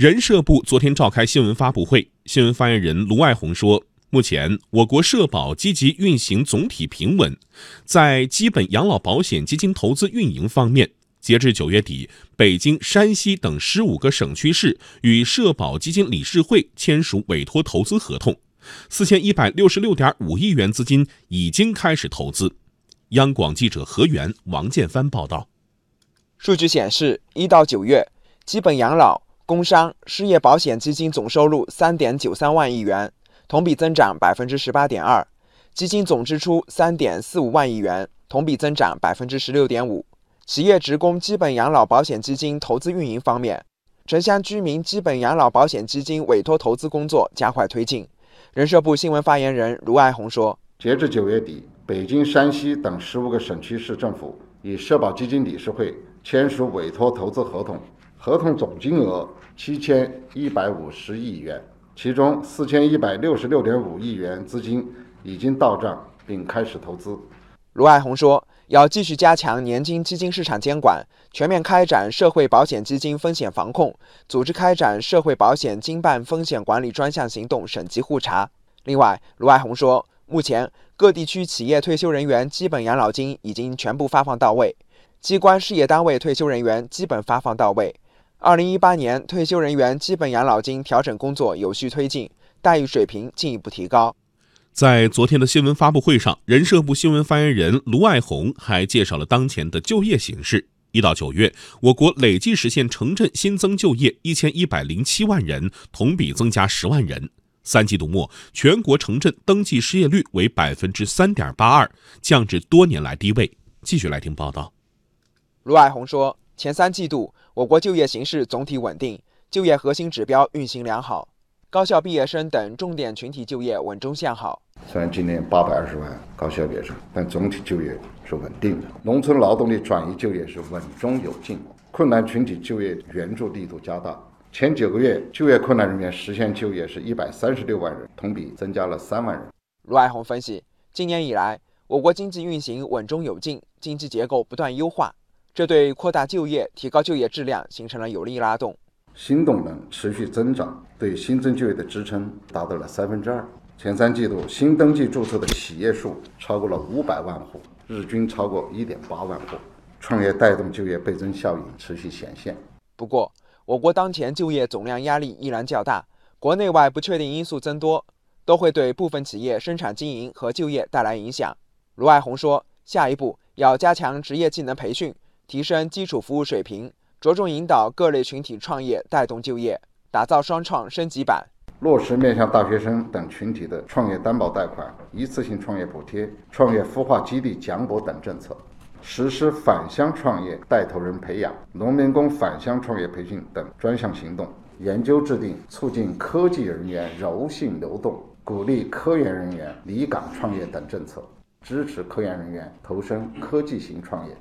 人社部昨天召开新闻发布会，新闻发言人卢爱红说，目前我国社保积极运行总体平稳，在基本养老保险基金投资运营方面。截至九月底，北京、山西等十五个省区市与社保基金理事会签署委托投资合同，四千一百六十六点五亿元资金已经开始投资。央广记者何源、王建帆报道。数据显示，一到九月，基本养老、工伤、失业保险基金总收入三点九三万亿元，同比增长百分之十八点二；基金总支出三点四五万亿元，同比增长百分之十六点五。企业职工基本养老保险基金投资运营方面，城乡居民基本养老保险基金委托投资工作加快推进。人社部新闻发言人卢爱红说：“截至九月底，北京、山西等十五个省区市政府与社保基金理事会签署委托投资合同，合同总金额七千一百五十亿元，其中四千一百六十六点五亿元资金已经到账并开始投资。”卢爱红说。要继续加强年金基金市场监管，全面开展社会保险基金风险防控，组织开展社会保险经办风险管理专项行动省级互查。另外，卢爱红说，目前各地区企业退休人员基本养老金已经全部发放到位，机关事业单位退休人员基本发放到位。二零一八年退休人员基本养老金调整工作有序推进，待遇水平进一步提高。在昨天的新闻发布会上，人社部新闻发言人卢爱红还介绍了当前的就业形势。一到九月，我国累计实现城镇新增就业一千一百零七万人，同比增加十万人。三季度末，全国城镇登记失业率为百分之三点八二，降至多年来低位。继续来听报道。卢爱红说，前三季度我国就业形势总体稳定，就业核心指标运行良好。高校毕业生等重点群体就业稳中向好。虽然今年八百二十万高校毕业生，但总体就业是稳定的。农村劳动力转移就业是稳中有进。困难群体就业援助力度加大。前九个月就业困难人员实现就业是一百三十六万人，同比增加了三万人。卢爱红分析，今年以来，我国经济运行稳中有进，经济结构不断优化，这对扩大就业、提高就业质量形成了有力拉动。新动能持续增长，对新增就业的支撑达到了三分之二。前三季度新登记注册的企业数超过了五百万户，日均超过一点八万户，创业带动就业倍增效应持续显现。不过，我国当前就业总量压力依然较大，国内外不确定因素增多，都会对部分企业生产经营和就业带来影响。卢爱红说，下一步要加强职业技能培训，提升基础服务水平。着重引导各类群体创业，带动就业，打造双创升级版，落实面向大学生等群体的创业担保贷款、一次性创业补贴、创业孵化基地奖补等政策，实施返乡创业带头人培养、农民工返乡创业培训等专项行动，研究制定促进科技人员柔性流动、鼓励科研人员离岗创业等政策，支持科研人员投身科技型创业。